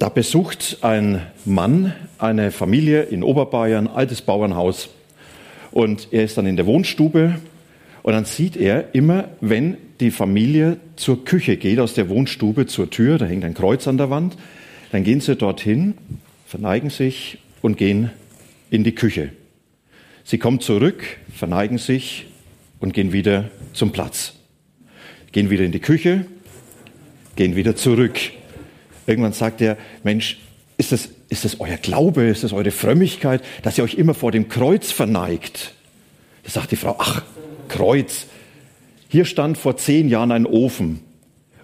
Da besucht ein Mann eine Familie in Oberbayern, altes Bauernhaus. Und er ist dann in der Wohnstube und dann sieht er immer, wenn die Familie zur Küche geht, aus der Wohnstube zur Tür, da hängt ein Kreuz an der Wand, dann gehen sie dorthin, verneigen sich und gehen in die Küche. Sie kommen zurück, verneigen sich und gehen wieder zum Platz. Gehen wieder in die Küche, gehen wieder zurück. Irgendwann sagt er, Mensch, ist das, ist das euer Glaube, ist das eure Frömmigkeit, dass ihr euch immer vor dem Kreuz verneigt? Da sagt die Frau, ach, Kreuz. Hier stand vor zehn Jahren ein Ofen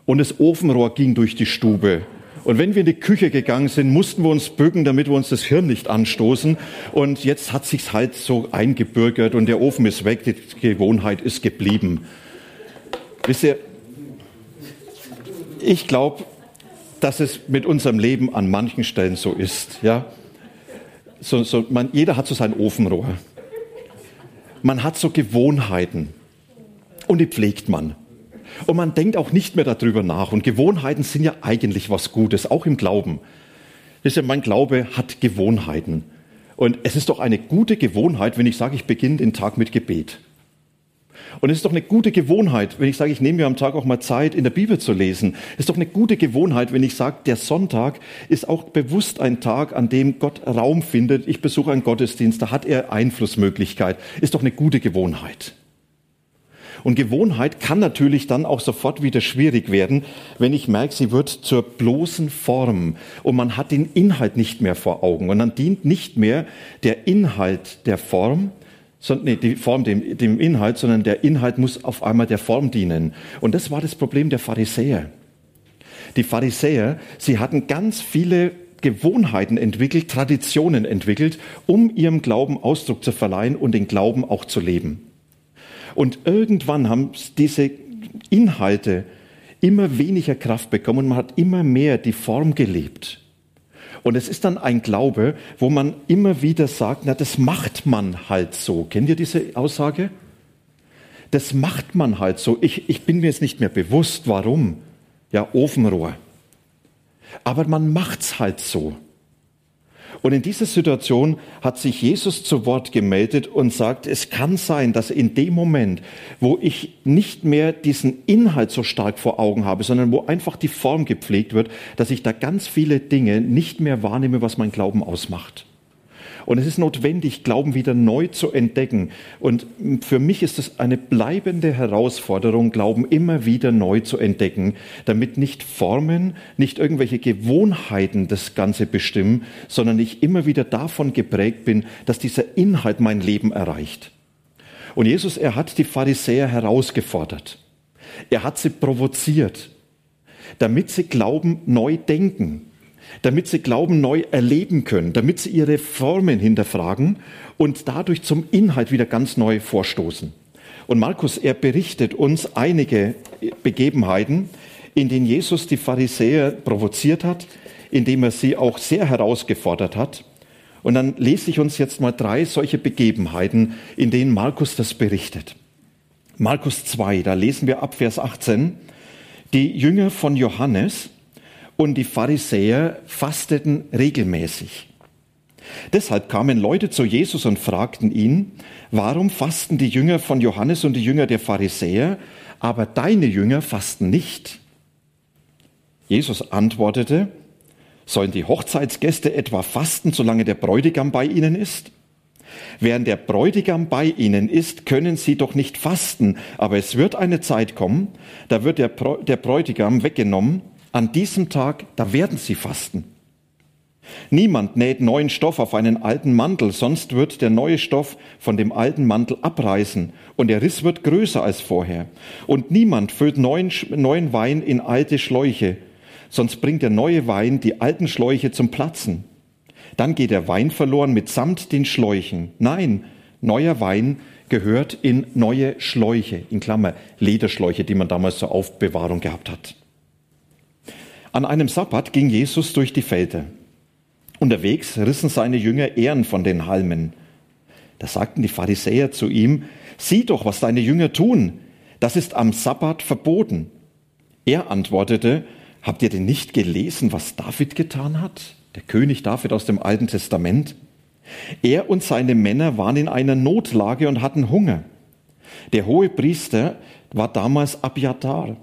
und das Ofenrohr ging durch die Stube. Und wenn wir in die Küche gegangen sind, mussten wir uns bücken, damit wir uns das Hirn nicht anstoßen. Und jetzt hat sich's halt so eingebürgert und der Ofen ist weg, die Gewohnheit ist geblieben. Wisst ihr, ich glaube, dass es mit unserem Leben an manchen Stellen so ist. Ja? So, so, man, jeder hat so sein Ofenrohr. Man hat so Gewohnheiten und die pflegt man. Und man denkt auch nicht mehr darüber nach. Und Gewohnheiten sind ja eigentlich was Gutes, auch im Glauben. Wisst ihr, mein Glaube hat Gewohnheiten. Und es ist doch eine gute Gewohnheit, wenn ich sage, ich beginne den Tag mit Gebet. Und es ist doch eine gute Gewohnheit, wenn ich sage, ich nehme mir am Tag auch mal Zeit, in der Bibel zu lesen. Es ist doch eine gute Gewohnheit, wenn ich sage, der Sonntag ist auch bewusst ein Tag, an dem Gott Raum findet. Ich besuche einen Gottesdienst, da hat er Einflussmöglichkeit. Ist doch eine gute Gewohnheit. Und Gewohnheit kann natürlich dann auch sofort wieder schwierig werden, wenn ich merke, sie wird zur bloßen Form und man hat den Inhalt nicht mehr vor Augen und dann dient nicht mehr der Inhalt der Form, sondern nee, die Form dem, dem Inhalt, sondern der Inhalt muss auf einmal der Form dienen. Und das war das Problem der Pharisäer. Die Pharisäer, sie hatten ganz viele Gewohnheiten entwickelt, Traditionen entwickelt, um ihrem Glauben Ausdruck zu verleihen und den Glauben auch zu leben. Und irgendwann haben diese Inhalte immer weniger Kraft bekommen und man hat immer mehr die Form gelebt. Und es ist dann ein Glaube, wo man immer wieder sagt, na, das macht man halt so. Kennt ihr diese Aussage? Das macht man halt so. Ich, ich bin mir jetzt nicht mehr bewusst, warum. Ja, Ofenrohr. Aber man macht's halt so. Und in dieser Situation hat sich Jesus zu Wort gemeldet und sagt, es kann sein, dass in dem Moment, wo ich nicht mehr diesen Inhalt so stark vor Augen habe, sondern wo einfach die Form gepflegt wird, dass ich da ganz viele Dinge nicht mehr wahrnehme, was mein Glauben ausmacht. Und es ist notwendig, Glauben wieder neu zu entdecken. Und für mich ist es eine bleibende Herausforderung, Glauben immer wieder neu zu entdecken, damit nicht Formen, nicht irgendwelche Gewohnheiten das Ganze bestimmen, sondern ich immer wieder davon geprägt bin, dass dieser Inhalt mein Leben erreicht. Und Jesus, er hat die Pharisäer herausgefordert. Er hat sie provoziert, damit sie Glauben neu denken damit sie Glauben neu erleben können, damit sie ihre Formen hinterfragen und dadurch zum Inhalt wieder ganz neu vorstoßen. Und Markus, er berichtet uns einige Begebenheiten, in denen Jesus die Pharisäer provoziert hat, indem er sie auch sehr herausgefordert hat. Und dann lese ich uns jetzt mal drei solche Begebenheiten, in denen Markus das berichtet. Markus 2, da lesen wir ab Vers 18, die Jünger von Johannes, und die Pharisäer fasteten regelmäßig. Deshalb kamen Leute zu Jesus und fragten ihn, warum fasten die Jünger von Johannes und die Jünger der Pharisäer, aber deine Jünger fasten nicht? Jesus antwortete, sollen die Hochzeitsgäste etwa fasten, solange der Bräutigam bei ihnen ist? Während der Bräutigam bei ihnen ist, können sie doch nicht fasten, aber es wird eine Zeit kommen, da wird der, Bräutigam weggenommen an diesem Tag, da werden sie fasten. Niemand näht neuen Stoff auf einen alten Mantel, sonst wird der neue Stoff von dem alten Mantel abreißen und der Riss wird größer als vorher. Und niemand füllt neuen, neuen Wein in alte Schläuche, sonst bringt der neue Wein die alten Schläuche zum Platzen. Dann geht der Wein verloren mitsamt den Schläuchen. Nein, neuer Wein gehört in neue Schläuche, in Klammer Lederschläuche, die man damals zur Aufbewahrung gehabt hat. An einem Sabbat ging Jesus durch die Felder. Unterwegs rissen seine Jünger Ehren von den Halmen. Da sagten die Pharisäer zu ihm, sieh doch, was deine Jünger tun. Das ist am Sabbat verboten. Er antwortete, habt ihr denn nicht gelesen, was David getan hat? Der König David aus dem Alten Testament. Er und seine Männer waren in einer Notlage und hatten Hunger. Der hohe Priester war damals Abiatar.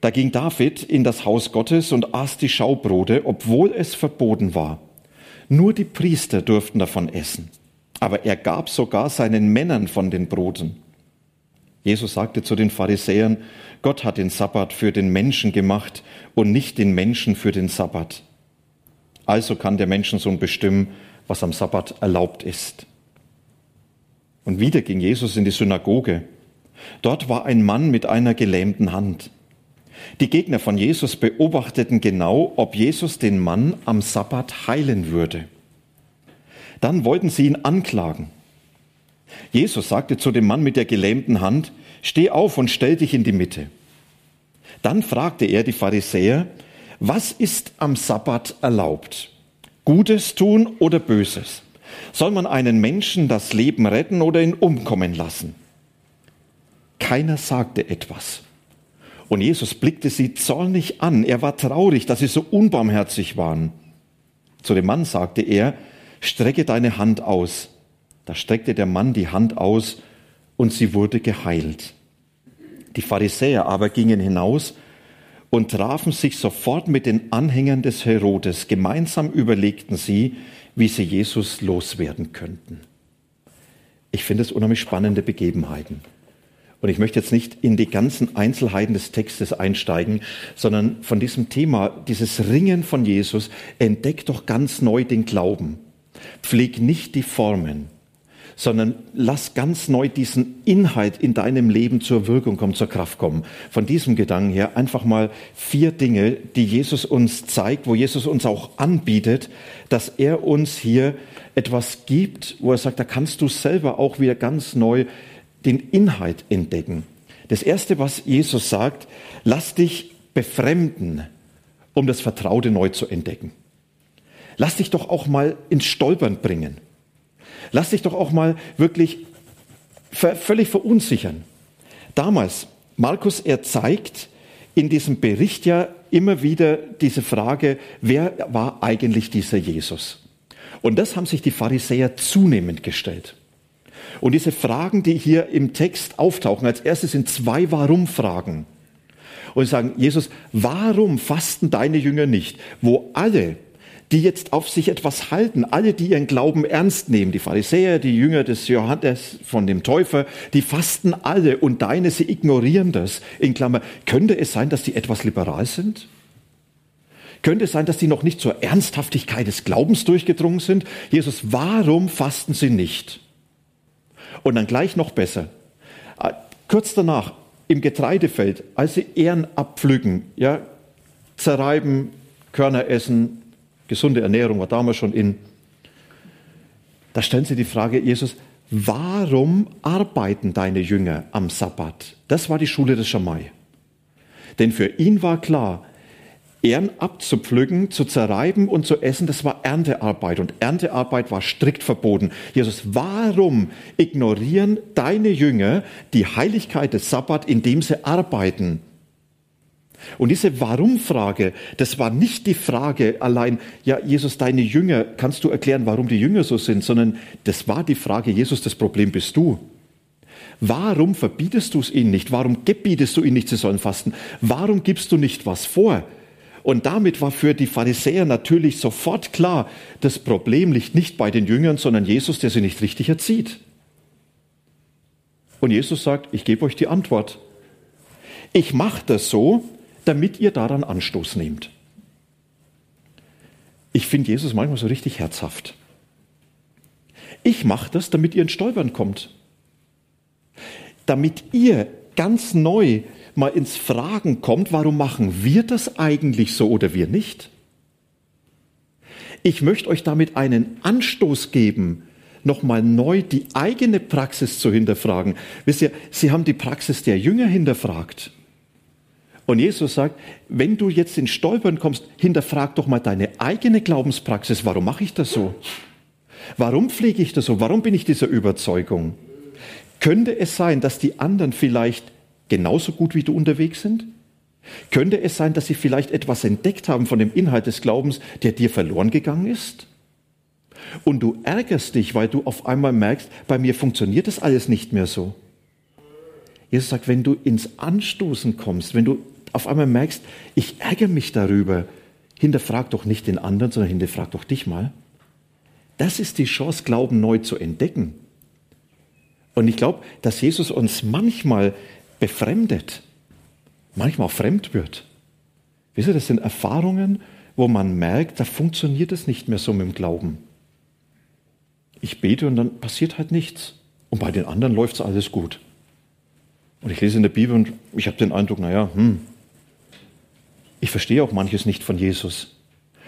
Da ging David in das Haus Gottes und aß die Schaubrote, obwohl es verboten war. Nur die Priester durften davon essen. Aber er gab sogar seinen Männern von den Broten. Jesus sagte zu den Pharisäern, Gott hat den Sabbat für den Menschen gemacht und nicht den Menschen für den Sabbat. Also kann der Menschensohn bestimmen, was am Sabbat erlaubt ist. Und wieder ging Jesus in die Synagoge. Dort war ein Mann mit einer gelähmten Hand. Die Gegner von Jesus beobachteten genau, ob Jesus den Mann am Sabbat heilen würde. Dann wollten sie ihn anklagen. Jesus sagte zu dem Mann mit der gelähmten Hand, steh auf und stell dich in die Mitte. Dann fragte er die Pharisäer, was ist am Sabbat erlaubt? Gutes tun oder Böses? Soll man einen Menschen das Leben retten oder ihn umkommen lassen? Keiner sagte etwas. Und Jesus blickte sie zornig an. Er war traurig, dass sie so unbarmherzig waren. Zu dem Mann sagte er, strecke deine Hand aus. Da streckte der Mann die Hand aus und sie wurde geheilt. Die Pharisäer aber gingen hinaus und trafen sich sofort mit den Anhängern des Herodes. Gemeinsam überlegten sie, wie sie Jesus loswerden könnten. Ich finde es unheimlich spannende Begebenheiten. Und ich möchte jetzt nicht in die ganzen Einzelheiten des Textes einsteigen, sondern von diesem Thema, dieses Ringen von Jesus, entdeck doch ganz neu den Glauben. Pfleg nicht die Formen, sondern lass ganz neu diesen Inhalt in deinem Leben zur Wirkung kommen, zur Kraft kommen. Von diesem Gedanken her einfach mal vier Dinge, die Jesus uns zeigt, wo Jesus uns auch anbietet, dass er uns hier etwas gibt, wo er sagt, da kannst du selber auch wieder ganz neu den Inhalt entdecken. Das erste, was Jesus sagt, lass dich befremden, um das Vertraute neu zu entdecken. Lass dich doch auch mal ins Stolpern bringen. Lass dich doch auch mal wirklich völlig verunsichern. Damals, Markus, er zeigt in diesem Bericht ja immer wieder diese Frage, wer war eigentlich dieser Jesus? Und das haben sich die Pharisäer zunehmend gestellt. Und diese Fragen, die hier im Text auftauchen, als erstes sind zwei Warum-Fragen. Und sagen, Jesus, warum fasten deine Jünger nicht, wo alle die jetzt auf sich etwas halten, alle, die ihren Glauben ernst nehmen, die Pharisäer, die Jünger des Johannes von dem Täufer, die fasten alle und deine, sie ignorieren das. In Klammer, könnte es sein, dass die etwas liberal sind? Könnte es sein, dass die noch nicht zur Ernsthaftigkeit des Glaubens durchgedrungen sind? Jesus, warum fasten sie nicht? Und dann gleich noch besser. Äh, kurz danach, im Getreidefeld, als sie Ehren abpflücken, ja, zerreiben, Körner essen, Gesunde Ernährung war damals schon in. Da stellen sie die Frage, Jesus, warum arbeiten deine Jünger am Sabbat? Das war die Schule des Schamai. Denn für ihn war klar, Ehren abzupflücken, zu zerreiben und zu essen, das war Erntearbeit. Und Erntearbeit war strikt verboten. Jesus, warum ignorieren deine Jünger die Heiligkeit des Sabbat, indem sie arbeiten? Und diese Warum-Frage, das war nicht die Frage allein, ja, Jesus, deine Jünger, kannst du erklären, warum die Jünger so sind, sondern das war die Frage, Jesus, das Problem bist du. Warum verbietest du es ihnen nicht? Warum gebietest du ihnen nicht, sie sollen fasten? Warum gibst du nicht was vor? Und damit war für die Pharisäer natürlich sofort klar, das Problem liegt nicht bei den Jüngern, sondern Jesus, der sie nicht richtig erzieht. Und Jesus sagt, ich gebe euch die Antwort. Ich mache das so, damit ihr daran Anstoß nehmt. Ich finde Jesus manchmal so richtig herzhaft. Ich mache das, damit ihr ins Stolpern kommt. Damit ihr ganz neu mal ins Fragen kommt, warum machen wir das eigentlich so oder wir nicht? Ich möchte euch damit einen Anstoß geben, nochmal neu die eigene Praxis zu hinterfragen. Wisst ihr, sie haben die Praxis der Jünger hinterfragt. Und Jesus sagt, wenn du jetzt in Stolpern kommst, hinterfrag doch mal deine eigene Glaubenspraxis. Warum mache ich das so? Warum pflege ich das so? Warum bin ich dieser Überzeugung? Könnte es sein, dass die anderen vielleicht genauso gut wie du unterwegs sind? Könnte es sein, dass sie vielleicht etwas entdeckt haben von dem Inhalt des Glaubens, der dir verloren gegangen ist? Und du ärgerst dich, weil du auf einmal merkst, bei mir funktioniert das alles nicht mehr so. Jesus sagt, wenn du ins Anstoßen kommst, wenn du auf einmal merkst, ich ärgere mich darüber, hinterfrag doch nicht den anderen, sondern hinterfrag doch dich mal. Das ist die Chance, Glauben neu zu entdecken. Und ich glaube, dass Jesus uns manchmal befremdet, manchmal fremd wird. Wisst ihr, das sind Erfahrungen, wo man merkt, da funktioniert es nicht mehr so mit dem Glauben. Ich bete und dann passiert halt nichts. Und bei den anderen läuft es alles gut. Und ich lese in der Bibel und ich habe den Eindruck, naja, hm, ich verstehe auch manches nicht von Jesus.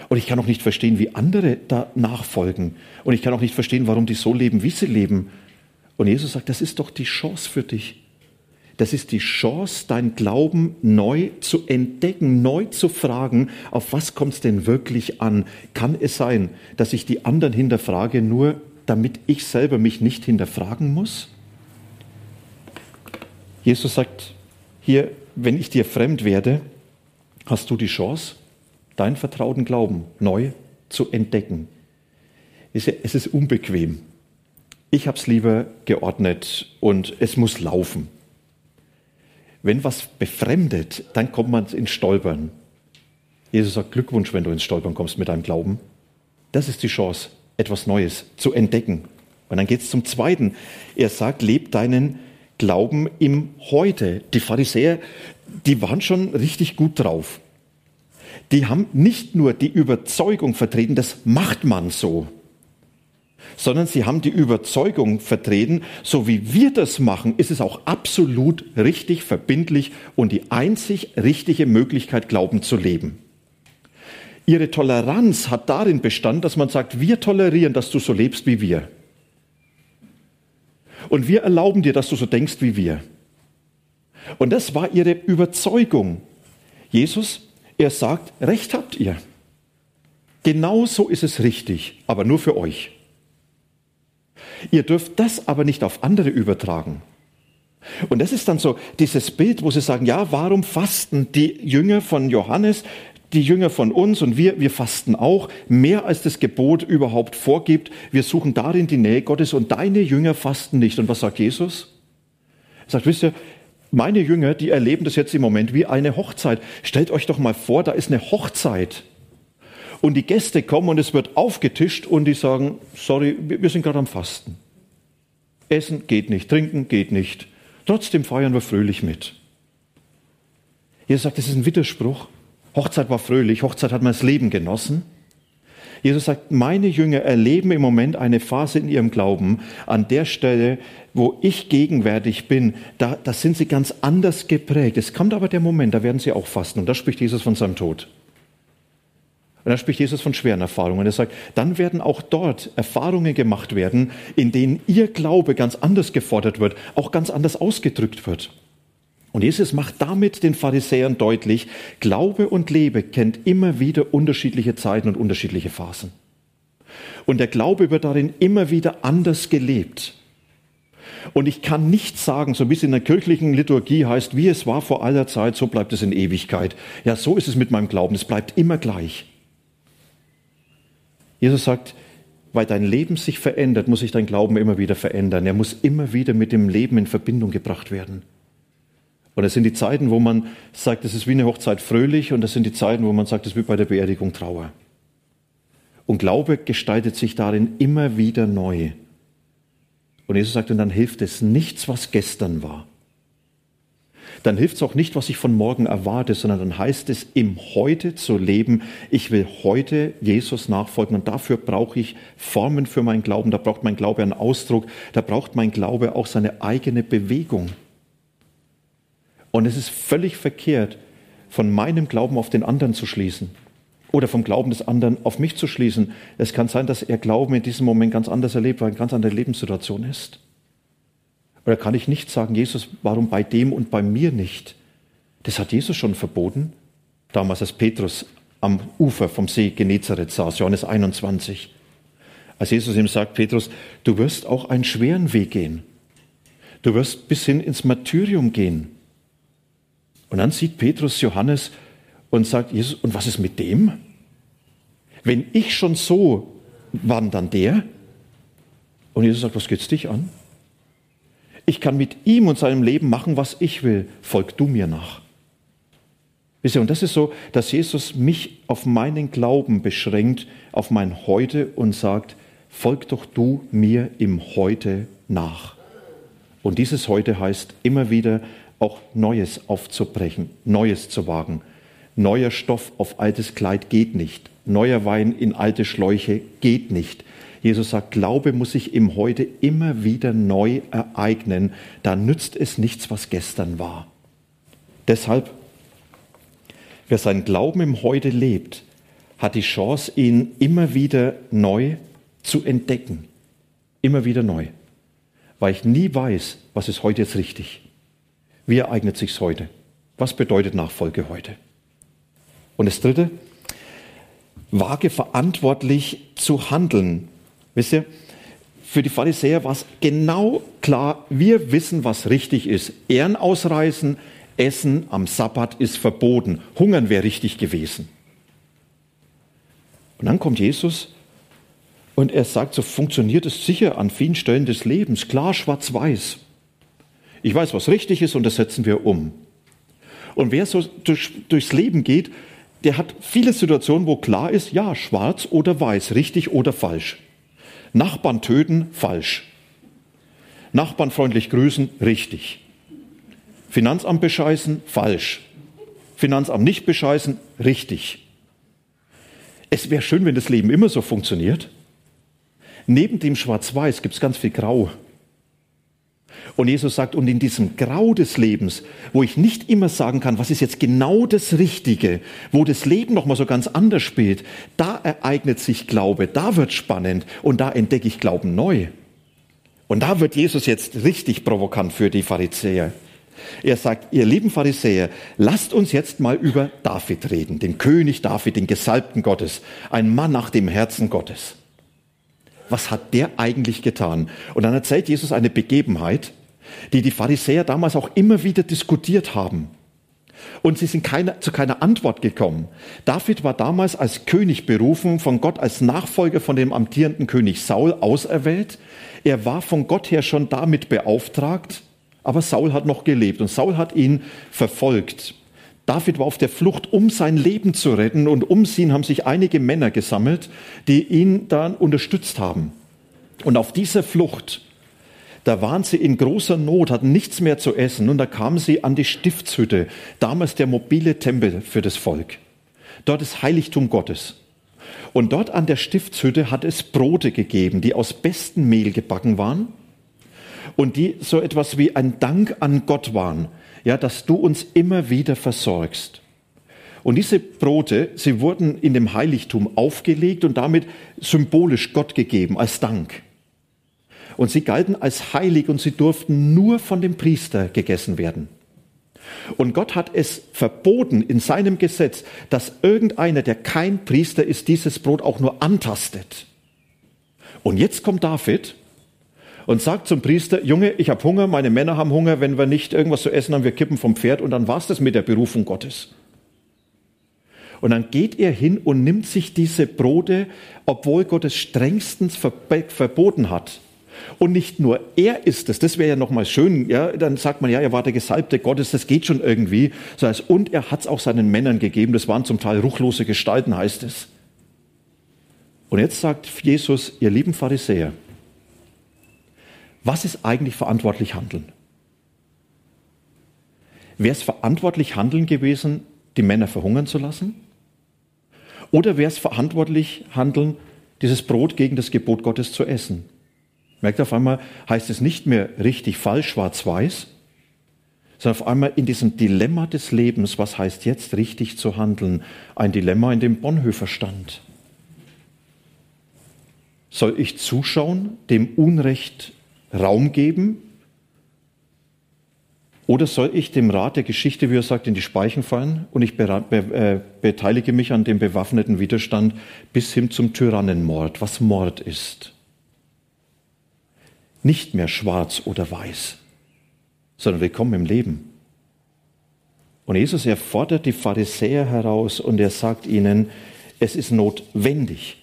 Und ich kann auch nicht verstehen, wie andere da nachfolgen. Und ich kann auch nicht verstehen, warum die so leben, wie sie leben. Und Jesus sagt, das ist doch die Chance für dich. Das ist die Chance, dein Glauben neu zu entdecken, neu zu fragen, auf was kommt es denn wirklich an? Kann es sein, dass ich die anderen hinterfrage, nur damit ich selber mich nicht hinterfragen muss? Jesus sagt hier, wenn ich dir fremd werde, hast du die Chance, deinen vertrauten Glauben neu zu entdecken. Es ist unbequem. Ich habe es lieber geordnet und es muss laufen. Wenn was befremdet, dann kommt man ins Stolpern. Jesus sagt Glückwunsch, wenn du ins Stolpern kommst mit deinem Glauben. Das ist die Chance, etwas Neues zu entdecken. Und dann geht es zum Zweiten. Er sagt, leb deinen Glauben im Heute. Die Pharisäer, die waren schon richtig gut drauf. Die haben nicht nur die Überzeugung vertreten, das macht man so sondern sie haben die Überzeugung vertreten, so wie wir das machen, ist es auch absolut richtig, verbindlich und die einzig richtige Möglichkeit, Glauben zu leben. Ihre Toleranz hat darin bestanden, dass man sagt, wir tolerieren, dass du so lebst wie wir. Und wir erlauben dir, dass du so denkst wie wir. Und das war ihre Überzeugung. Jesus, er sagt, Recht habt ihr. Genau so ist es richtig, aber nur für euch. Ihr dürft das aber nicht auf andere übertragen. Und das ist dann so dieses Bild, wo sie sagen, ja, warum fasten die Jünger von Johannes, die Jünger von uns und wir, wir fasten auch mehr als das Gebot überhaupt vorgibt. Wir suchen darin die Nähe Gottes und deine Jünger fasten nicht. Und was sagt Jesus? Er sagt, wisst ihr, meine Jünger, die erleben das jetzt im Moment wie eine Hochzeit. Stellt euch doch mal vor, da ist eine Hochzeit und die Gäste kommen und es wird aufgetischt und die sagen, sorry, wir sind gerade am Fasten. Essen geht nicht, trinken geht nicht. Trotzdem feiern wir fröhlich mit. Jesus sagt, das ist ein Widerspruch. Hochzeit war fröhlich, Hochzeit hat man das Leben genossen. Jesus sagt, meine Jünger erleben im Moment eine Phase in ihrem Glauben, an der Stelle, wo ich gegenwärtig bin, da, da sind sie ganz anders geprägt. Es kommt aber der Moment, da werden sie auch fasten. Und da spricht Jesus von seinem Tod. Und da spricht Jesus von schweren Erfahrungen. Er sagt, dann werden auch dort Erfahrungen gemacht werden, in denen ihr Glaube ganz anders gefordert wird, auch ganz anders ausgedrückt wird. Und Jesus macht damit den Pharisäern deutlich, Glaube und Lebe kennt immer wieder unterschiedliche Zeiten und unterschiedliche Phasen. Und der Glaube wird darin immer wieder anders gelebt. Und ich kann nicht sagen, so wie es in der kirchlichen Liturgie heißt, wie es war vor aller Zeit, so bleibt es in Ewigkeit. Ja, so ist es mit meinem Glauben. Es bleibt immer gleich. Jesus sagt, weil dein Leben sich verändert, muss sich dein Glauben immer wieder verändern. Er muss immer wieder mit dem Leben in Verbindung gebracht werden. Und das sind die Zeiten, wo man sagt, es ist wie eine Hochzeit fröhlich und das sind die Zeiten, wo man sagt, es ist wie bei der Beerdigung Trauer. Und Glaube gestaltet sich darin immer wieder neu. Und Jesus sagt, und dann hilft es nichts, was gestern war dann hilft es auch nicht, was ich von morgen erwarte, sondern dann heißt es, im Heute zu leben. Ich will heute Jesus nachfolgen und dafür brauche ich Formen für meinen Glauben. Da braucht mein Glaube einen Ausdruck. Da braucht mein Glaube auch seine eigene Bewegung. Und es ist völlig verkehrt, von meinem Glauben auf den anderen zu schließen oder vom Glauben des anderen auf mich zu schließen. Es kann sein, dass er Glauben in diesem Moment ganz anders erlebt, weil eine ganz andere Lebenssituation ist. Oder kann ich nicht sagen, Jesus, warum bei dem und bei mir nicht? Das hat Jesus schon verboten. Damals, als Petrus am Ufer vom See Genezareth saß, Johannes 21. Als Jesus ihm sagt, Petrus, du wirst auch einen schweren Weg gehen. Du wirst bis hin ins Martyrium gehen. Und dann sieht Petrus Johannes und sagt, Jesus, und was ist mit dem? Wenn ich schon so, wann dann der? Und Jesus sagt, was geht's dich an? Ich kann mit ihm und seinem Leben machen, was ich will. Folg du mir nach. Wisst ihr, und das ist so, dass Jesus mich auf meinen Glauben beschränkt, auf mein Heute und sagt, folg doch du mir im Heute nach. Und dieses Heute heißt immer wieder auch Neues aufzubrechen, Neues zu wagen. Neuer Stoff auf altes Kleid geht nicht. Neuer Wein in alte Schläuche geht nicht. Jesus sagt, Glaube muss sich im Heute immer wieder neu ereignen. Da nützt es nichts, was gestern war. Deshalb, wer sein Glauben im Heute lebt, hat die Chance, ihn immer wieder neu zu entdecken. Immer wieder neu. Weil ich nie weiß, was ist heute jetzt richtig. Wie ereignet sich's heute? Was bedeutet Nachfolge heute? Und das dritte, wage verantwortlich zu handeln. Wisst ihr, für die Pharisäer war es genau klar, wir wissen, was richtig ist. Ehren ausreißen, Essen am Sabbat ist verboten. Hungern wäre richtig gewesen. Und dann kommt Jesus und er sagt, so funktioniert es sicher an vielen Stellen des Lebens, klar schwarz-weiß. Ich weiß, was richtig ist und das setzen wir um. Und wer so durch, durchs Leben geht, der hat viele Situationen, wo klar ist, ja, schwarz oder weiß, richtig oder falsch. Nachbarn töten, falsch. Nachbarn freundlich grüßen, richtig. Finanzamt bescheißen, falsch. Finanzamt nicht bescheißen, richtig. Es wäre schön, wenn das Leben immer so funktioniert. Neben dem Schwarz-Weiß gibt es ganz viel Grau. Und Jesus sagt, und in diesem Grau des Lebens, wo ich nicht immer sagen kann, was ist jetzt genau das Richtige, wo das Leben nochmal so ganz anders spielt, da ereignet sich Glaube, da wird spannend und da entdecke ich Glauben neu. Und da wird Jesus jetzt richtig provokant für die Pharisäer. Er sagt, ihr lieben Pharisäer, lasst uns jetzt mal über David reden, den König David, den Gesalbten Gottes, ein Mann nach dem Herzen Gottes was hat der eigentlich getan? Und dann erzählt Jesus eine Begebenheit, die die Pharisäer damals auch immer wieder diskutiert haben. Und sie sind keine, zu keiner Antwort gekommen. David war damals als König berufen, von Gott als Nachfolger von dem amtierenden König Saul auserwählt. Er war von Gott her schon damit beauftragt, aber Saul hat noch gelebt und Saul hat ihn verfolgt. David war auf der Flucht, um sein Leben zu retten und um ihn haben sich einige Männer gesammelt, die ihn dann unterstützt haben. Und auf dieser Flucht, da waren sie in großer Not, hatten nichts mehr zu essen und da kamen sie an die Stiftshütte, damals der mobile Tempel für das Volk. Dort ist Heiligtum Gottes. Und dort an der Stiftshütte hat es Brote gegeben, die aus bestem Mehl gebacken waren und die so etwas wie ein Dank an Gott waren ja, dass du uns immer wieder versorgst. Und diese Brote, sie wurden in dem Heiligtum aufgelegt und damit symbolisch Gott gegeben als Dank. Und sie galten als heilig und sie durften nur von dem Priester gegessen werden. Und Gott hat es verboten in seinem Gesetz, dass irgendeiner, der kein Priester ist, dieses Brot auch nur antastet. Und jetzt kommt David und sagt zum Priester, Junge, ich habe Hunger, meine Männer haben Hunger, wenn wir nicht irgendwas zu essen haben, wir kippen vom Pferd und dann war's das mit der Berufung Gottes. Und dann geht er hin und nimmt sich diese Brote, obwohl Gott es strengstens verboten hat. Und nicht nur er ist es, das wäre ja nochmal schön, ja, dann sagt man, ja, er war der Gesalbte Gottes, das geht schon irgendwie. So heißt, und er hat es auch seinen Männern gegeben, das waren zum Teil ruchlose Gestalten, heißt es. Und jetzt sagt Jesus, ihr lieben Pharisäer, was ist eigentlich verantwortlich handeln? Wäre es verantwortlich handeln gewesen, die Männer verhungern zu lassen? Oder wäre es verantwortlich handeln, dieses Brot gegen das Gebot Gottes zu essen? Merkt auf einmal, heißt es nicht mehr richtig falsch, schwarz-weiß, sondern auf einmal in diesem Dilemma des Lebens, was heißt jetzt richtig zu handeln, ein Dilemma, in dem Bonhoeffer stand. Soll ich zuschauen, dem Unrecht Raum geben? Oder soll ich dem Rat der Geschichte, wie er sagt, in die Speichen fallen und ich be äh, beteilige mich an dem bewaffneten Widerstand bis hin zum Tyrannenmord, was Mord ist? Nicht mehr schwarz oder weiß, sondern willkommen im Leben. Und Jesus, er fordert die Pharisäer heraus und er sagt ihnen, es ist notwendig,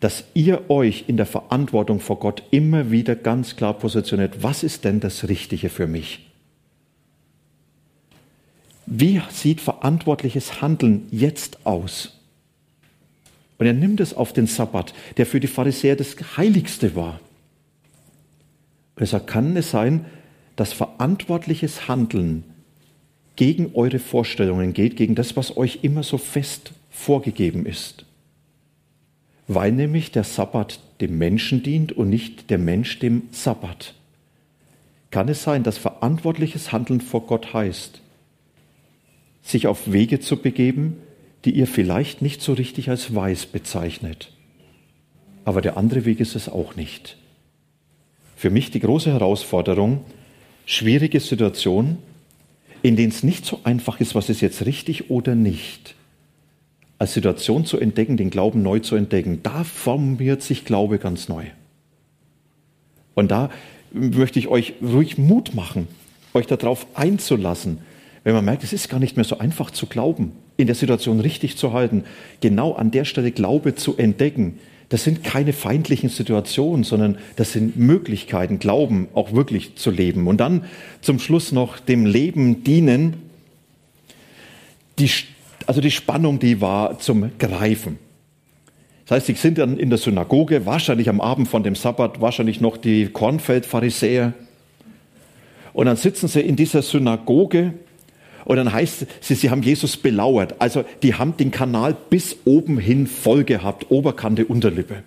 dass ihr euch in der Verantwortung vor Gott immer wieder ganz klar positioniert, was ist denn das Richtige für mich? Wie sieht verantwortliches Handeln jetzt aus? Und er nimmt es auf den Sabbat, der für die Pharisäer das Heiligste war. Und er sagt, kann es sein, dass verantwortliches Handeln gegen eure Vorstellungen geht, gegen das, was euch immer so fest vorgegeben ist? Weil nämlich der Sabbat dem Menschen dient und nicht der Mensch dem Sabbat. Kann es sein, dass verantwortliches Handeln vor Gott heißt, sich auf Wege zu begeben, die ihr vielleicht nicht so richtig als weiß bezeichnet. Aber der andere Weg ist es auch nicht. Für mich die große Herausforderung, schwierige Situationen, in denen es nicht so einfach ist, was ist jetzt richtig oder nicht. Als Situation zu entdecken, den Glauben neu zu entdecken, da formiert sich Glaube ganz neu. Und da möchte ich euch ruhig Mut machen, euch darauf einzulassen, wenn man merkt, es ist gar nicht mehr so einfach zu glauben, in der Situation richtig zu halten, genau an der Stelle Glaube zu entdecken. Das sind keine feindlichen Situationen, sondern das sind Möglichkeiten, Glauben auch wirklich zu leben. Und dann zum Schluss noch dem Leben dienen. Die, also die Spannung, die war zum Greifen. Das heißt, sie sind dann in der Synagoge, wahrscheinlich am Abend von dem Sabbat, wahrscheinlich noch die Kornfeld-Pharisäer. Und dann sitzen sie in dieser Synagoge und dann heißt es, sie haben Jesus belauert. Also die haben den Kanal bis oben hin voll gehabt, Oberkante, Unterlippe.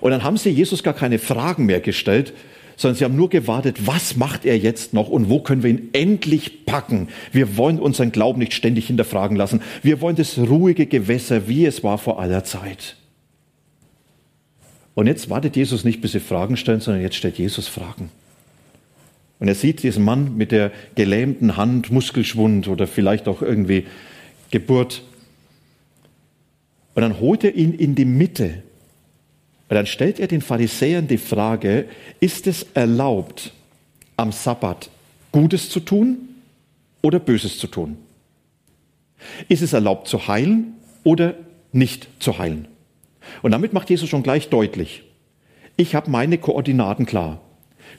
Und dann haben sie Jesus gar keine Fragen mehr gestellt, sondern sie haben nur gewartet, was macht er jetzt noch und wo können wir ihn endlich packen. Wir wollen unseren Glauben nicht ständig hinterfragen lassen. Wir wollen das ruhige Gewässer, wie es war vor aller Zeit. Und jetzt wartet Jesus nicht, bis sie Fragen stellen, sondern jetzt stellt Jesus Fragen. Und er sieht diesen Mann mit der gelähmten Hand, Muskelschwund oder vielleicht auch irgendwie Geburt. Und dann holt er ihn in die Mitte. Und dann stellt er den Pharisäern die Frage, ist es erlaubt, am Sabbat Gutes zu tun oder Böses zu tun? Ist es erlaubt zu heilen oder nicht zu heilen? Und damit macht Jesus schon gleich deutlich, ich habe meine Koordinaten klar.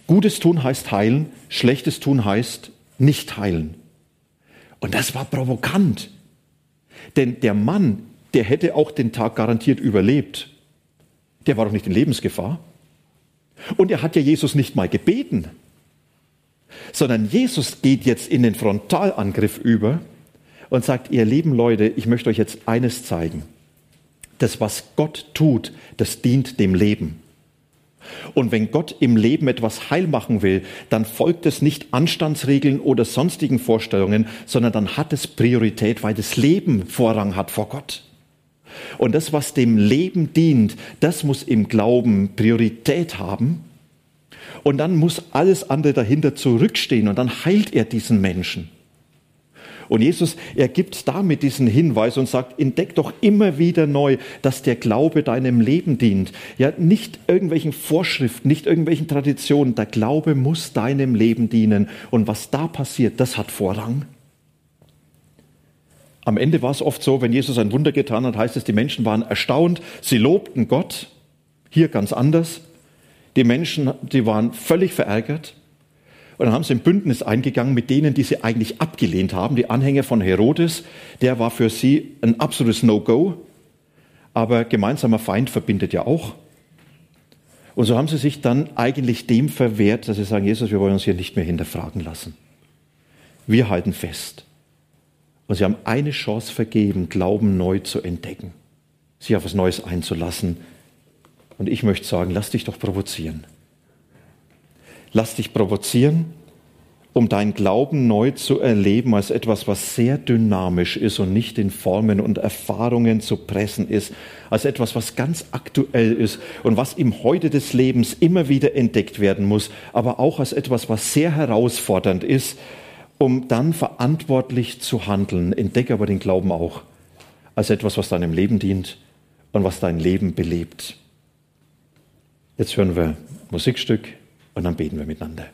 Gutes tun heißt heilen, schlechtes tun heißt nicht heilen. Und das war provokant. Denn der Mann, der hätte auch den Tag garantiert überlebt. Der war doch nicht in Lebensgefahr. Und er hat ja Jesus nicht mal gebeten, sondern Jesus geht jetzt in den Frontalangriff über und sagt, ihr lieben Leute, ich möchte euch jetzt eines zeigen. Das, was Gott tut, das dient dem Leben. Und wenn Gott im Leben etwas heil machen will, dann folgt es nicht Anstandsregeln oder sonstigen Vorstellungen, sondern dann hat es Priorität, weil das Leben Vorrang hat vor Gott. Und das, was dem Leben dient, das muss im Glauben Priorität haben. Und dann muss alles andere dahinter zurückstehen und dann heilt er diesen Menschen. Und Jesus, er gibt damit diesen Hinweis und sagt, entdeck doch immer wieder neu, dass der Glaube deinem Leben dient. Ja, nicht irgendwelchen Vorschriften, nicht irgendwelchen Traditionen. Der Glaube muss deinem Leben dienen. Und was da passiert, das hat Vorrang. Am Ende war es oft so, wenn Jesus ein Wunder getan hat, heißt es, die Menschen waren erstaunt, sie lobten Gott. Hier ganz anders. Die Menschen, die waren völlig verärgert. Und dann haben sie ein Bündnis eingegangen mit denen, die sie eigentlich abgelehnt haben. Die Anhänger von Herodes, der war für sie ein absolutes No-Go. Aber gemeinsamer Feind verbindet ja auch. Und so haben sie sich dann eigentlich dem verwehrt, dass sie sagen, Jesus, wir wollen uns hier nicht mehr hinterfragen lassen. Wir halten fest. Und sie haben eine Chance vergeben, Glauben neu zu entdecken, sich auf was Neues einzulassen. Und ich möchte sagen, lass dich doch provozieren. Lass dich provozieren um dein Glauben neu zu erleben als etwas, was sehr dynamisch ist und nicht in Formen und Erfahrungen zu pressen ist, als etwas, was ganz aktuell ist und was im Heute des Lebens immer wieder entdeckt werden muss, aber auch als etwas, was sehr herausfordernd ist, um dann verantwortlich zu handeln. Entdecke aber den Glauben auch als etwas, was deinem Leben dient und was dein Leben belebt. Jetzt hören wir Musikstück und dann beten wir miteinander.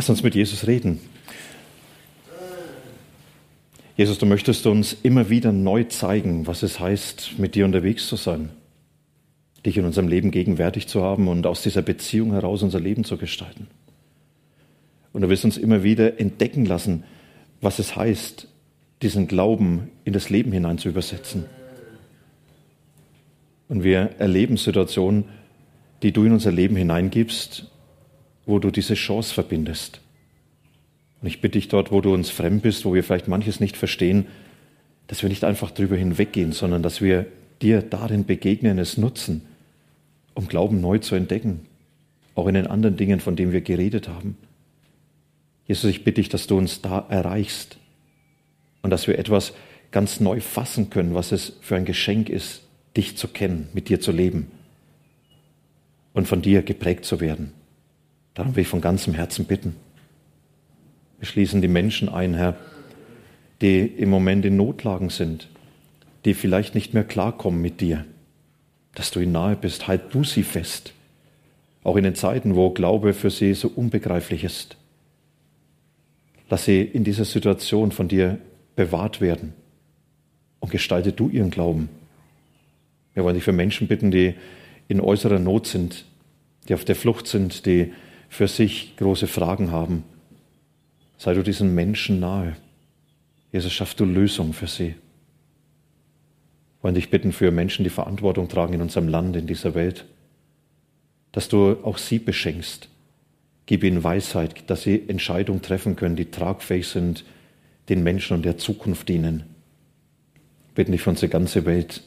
Lass uns mit Jesus reden. Jesus, du möchtest uns immer wieder neu zeigen, was es heißt, mit dir unterwegs zu sein, dich in unserem Leben gegenwärtig zu haben und aus dieser Beziehung heraus unser Leben zu gestalten. Und du wirst uns immer wieder entdecken lassen, was es heißt, diesen Glauben in das Leben hinein zu übersetzen. Und wir erleben Situationen, die du in unser Leben hineingibst, wo du diese Chance verbindest. Und ich bitte dich dort, wo du uns fremd bist, wo wir vielleicht manches nicht verstehen, dass wir nicht einfach drüber hinweggehen, sondern dass wir dir darin begegnen, es nutzen, um Glauben neu zu entdecken, auch in den anderen Dingen, von denen wir geredet haben. Jesus, ich bitte dich, dass du uns da erreichst und dass wir etwas ganz neu fassen können, was es für ein Geschenk ist, dich zu kennen, mit dir zu leben und von dir geprägt zu werden. Darum will ich von ganzem Herzen bitten. Wir schließen die Menschen ein, Herr, die im Moment in Notlagen sind, die vielleicht nicht mehr klarkommen mit dir, dass du ihnen nahe bist. Halt du sie fest, auch in den Zeiten, wo Glaube für sie so unbegreiflich ist. Lass sie in dieser Situation von dir bewahrt werden und gestalte du ihren Glauben. Wir wollen dich für Menschen bitten, die in äußerer Not sind, die auf der Flucht sind, die für sich große Fragen haben. Sei du diesen Menschen nahe. Jesus, schaff du Lösungen für sie. Wollen dich bitten für Menschen, die Verantwortung tragen in unserem Land, in dieser Welt, dass du auch sie beschenkst. Gib ihnen Weisheit, dass sie Entscheidungen treffen können, die tragfähig sind, den Menschen und der Zukunft dienen. Bitten dich für unsere ganze Welt.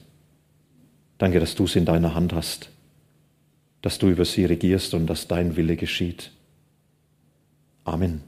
Danke, dass du es in deiner Hand hast dass du über sie regierst und dass dein Wille geschieht. Amen.